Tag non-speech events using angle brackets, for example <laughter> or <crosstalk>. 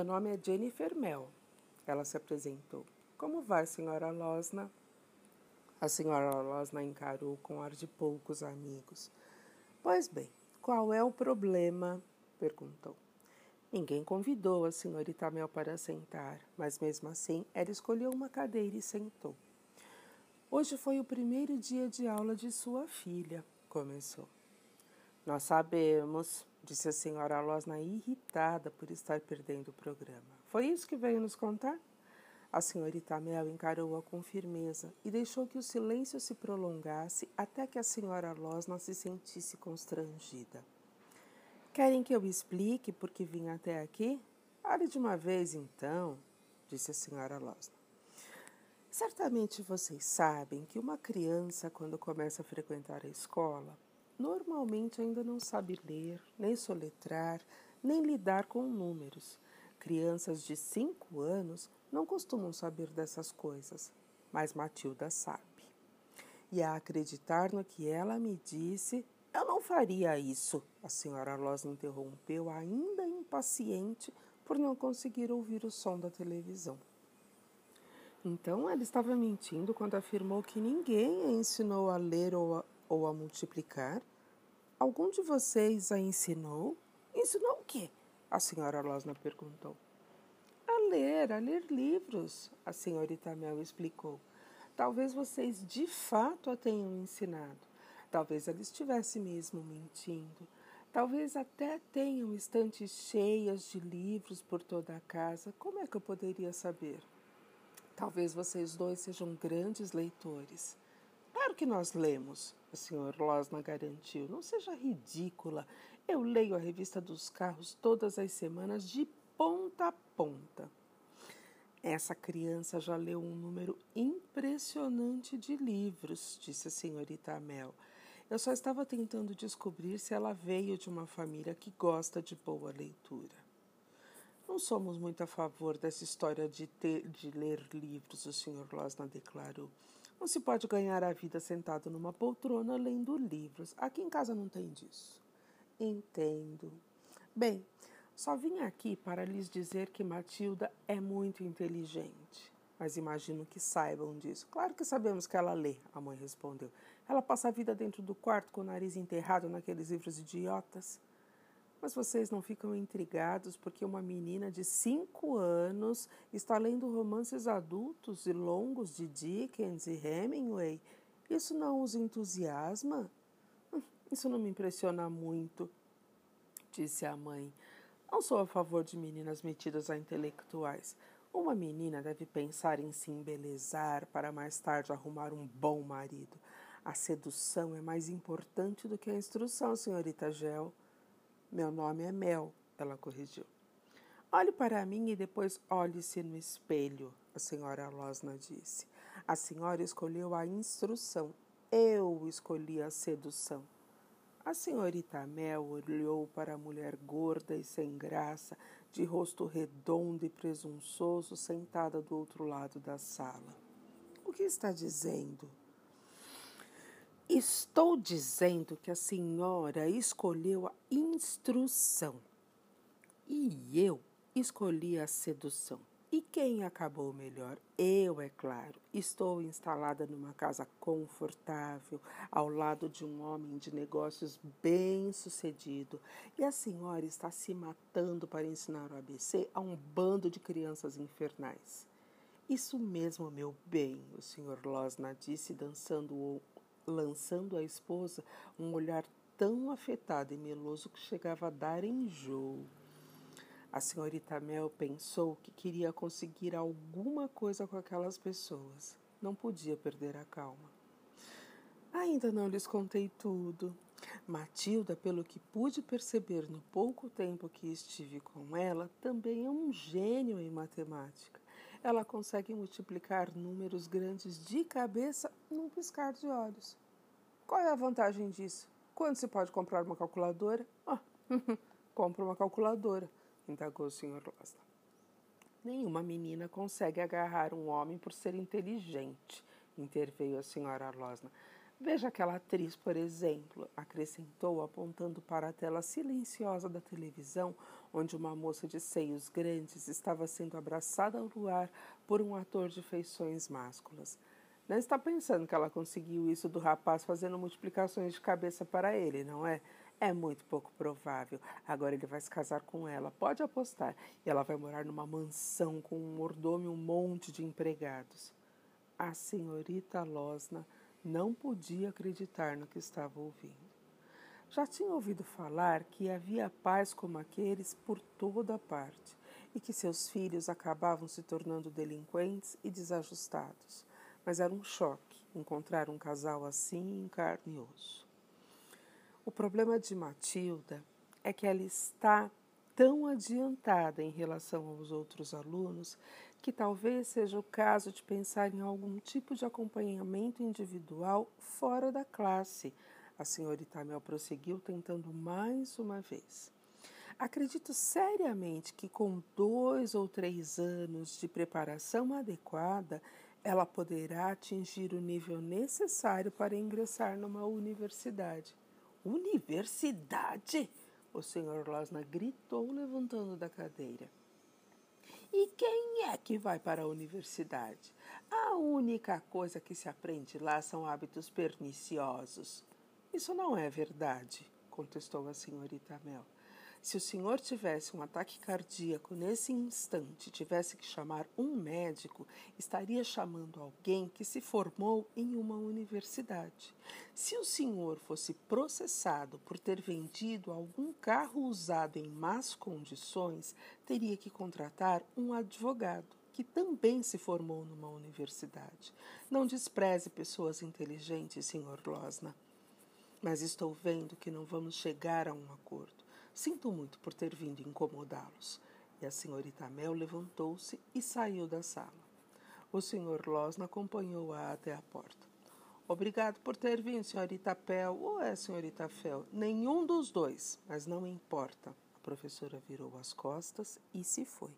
Meu nome é Jennifer Mel. Ela se apresentou. Como vai, senhora Losna? A senhora Losna encarou com ar de poucos amigos. Pois bem, qual é o problema? perguntou. Ninguém convidou a senhorita Mel para sentar, mas mesmo assim ela escolheu uma cadeira e sentou. Hoje foi o primeiro dia de aula de sua filha, começou. Nós sabemos, disse a senhora Losna irritada por estar perdendo o programa. Foi isso que veio nos contar? A senhorita Mel encarou-a com firmeza e deixou que o silêncio se prolongasse até que a senhora Losna se sentisse constrangida. Querem que eu explique por que vim até aqui? Fale de uma vez, então, disse a senhora Losna. Certamente vocês sabem que uma criança, quando começa a frequentar a escola, normalmente ainda não sabe ler, nem soletrar, nem lidar com números. Crianças de cinco anos não costumam saber dessas coisas, mas Matilda sabe. E a acreditar no que ela me disse, eu não faria isso, a senhora Loz interrompeu, ainda impaciente por não conseguir ouvir o som da televisão. Então ela estava mentindo quando afirmou que ninguém a ensinou a ler ou a, ou a multiplicar? Algum de vocês a ensinou? Ensinou o quê? A senhora Losna perguntou. A ler, a ler livros, a senhorita Mel explicou. Talvez vocês de fato a tenham ensinado. Talvez ela estivesse mesmo mentindo. Talvez até tenham estantes cheias de livros por toda a casa. Como é que eu poderia saber? Talvez vocês dois sejam grandes leitores. Claro que nós lemos, o senhor Losna garantiu. Não seja ridícula. Eu leio a revista dos carros todas as semanas, de ponta a ponta. Essa criança já leu um número impressionante de livros, disse a senhorita Amel. Eu só estava tentando descobrir se ela veio de uma família que gosta de boa leitura. Não somos muito a favor dessa história de, ter, de ler livros, o Sr. Losna declarou. Não se pode ganhar a vida sentado numa poltrona lendo livros. Aqui em casa não tem disso. Entendo. Bem, só vim aqui para lhes dizer que Matilda é muito inteligente mas imagino que saibam disso. Claro que sabemos que ela lê, a mãe respondeu. Ela passa a vida dentro do quarto com o nariz enterrado naqueles livros idiotas. Mas vocês não ficam intrigados porque uma menina de cinco anos está lendo romances adultos e longos de Dickens e Hemingway? Isso não os entusiasma? Hum, isso não me impressiona muito, disse a mãe. Não sou a favor de meninas metidas a intelectuais. Uma menina deve pensar em se embelezar para mais tarde arrumar um bom marido. A sedução é mais importante do que a instrução, senhorita Gel. Meu nome é Mel, ela corrigiu. Olhe para mim e depois olhe-se no espelho, a senhora Losna disse. A senhora escolheu a instrução, eu escolhi a sedução. A senhorita Mel olhou para a mulher gorda e sem graça, de rosto redondo e presunçoso, sentada do outro lado da sala. O que está dizendo? Estou dizendo que a senhora escolheu a instrução e eu escolhi a sedução. E quem acabou melhor? Eu, é claro. Estou instalada numa casa confortável, ao lado de um homem de negócios bem-sucedido. E a senhora está se matando para ensinar o ABC a um bando de crianças infernais. Isso mesmo, meu bem, o senhor Losna disse, dançando, lançando à esposa um olhar tão afetado e meloso que chegava a dar enjoo. A senhorita Mel pensou que queria conseguir alguma coisa com aquelas pessoas. Não podia perder a calma. Ainda não lhes contei tudo. Matilda, pelo que pude perceber no pouco tempo que estive com ela, também é um gênio em matemática. Ela consegue multiplicar números grandes de cabeça num piscar de olhos. Qual é a vantagem disso? Quando se pode comprar uma calculadora? Ah, <laughs> compra uma calculadora indagou o Sr. Losna. Nenhuma menina consegue agarrar um homem por ser inteligente, interveio a senhora Losna. Veja aquela atriz, por exemplo, acrescentou, apontando para a tela silenciosa da televisão, onde uma moça de seios grandes estava sendo abraçada ao luar por um ator de feições másculas. Não está pensando que ela conseguiu isso do rapaz fazendo multiplicações de cabeça para ele, não é? É muito pouco provável. Agora ele vai se casar com ela, pode apostar. E ela vai morar numa mansão com um mordomo e um monte de empregados. A senhorita Losna não podia acreditar no que estava ouvindo. Já tinha ouvido falar que havia pais como aqueles por toda parte e que seus filhos acabavam se tornando delinquentes e desajustados. Mas era um choque encontrar um casal assim em carne e osso. O problema de Matilda é que ela está tão adiantada em relação aos outros alunos que talvez seja o caso de pensar em algum tipo de acompanhamento individual fora da classe. A senhorita Mel prosseguiu, tentando mais uma vez. Acredito seriamente que com dois ou três anos de preparação adequada, ela poderá atingir o nível necessário para ingressar numa universidade. Universidade? O senhor Losna gritou, levantando da cadeira. E quem é que vai para a universidade? A única coisa que se aprende lá são hábitos perniciosos. Isso não é verdade, contestou a senhorita Mel. Se o senhor tivesse um ataque cardíaco nesse instante, tivesse que chamar um médico, estaria chamando alguém que se formou em uma universidade. Se o senhor fosse processado por ter vendido algum carro usado em más condições, teria que contratar um advogado que também se formou numa universidade. Não despreze pessoas inteligentes, senhor Losna. Mas estou vendo que não vamos chegar a um acordo. Sinto muito por ter vindo incomodá-los. E a senhorita Mel levantou-se e saiu da sala. O senhor Losna acompanhou-a até a porta. Obrigado por ter vindo, senhorita Pel ou é senhorita Fel? Nenhum dos dois, mas não importa. A professora virou as costas e se foi.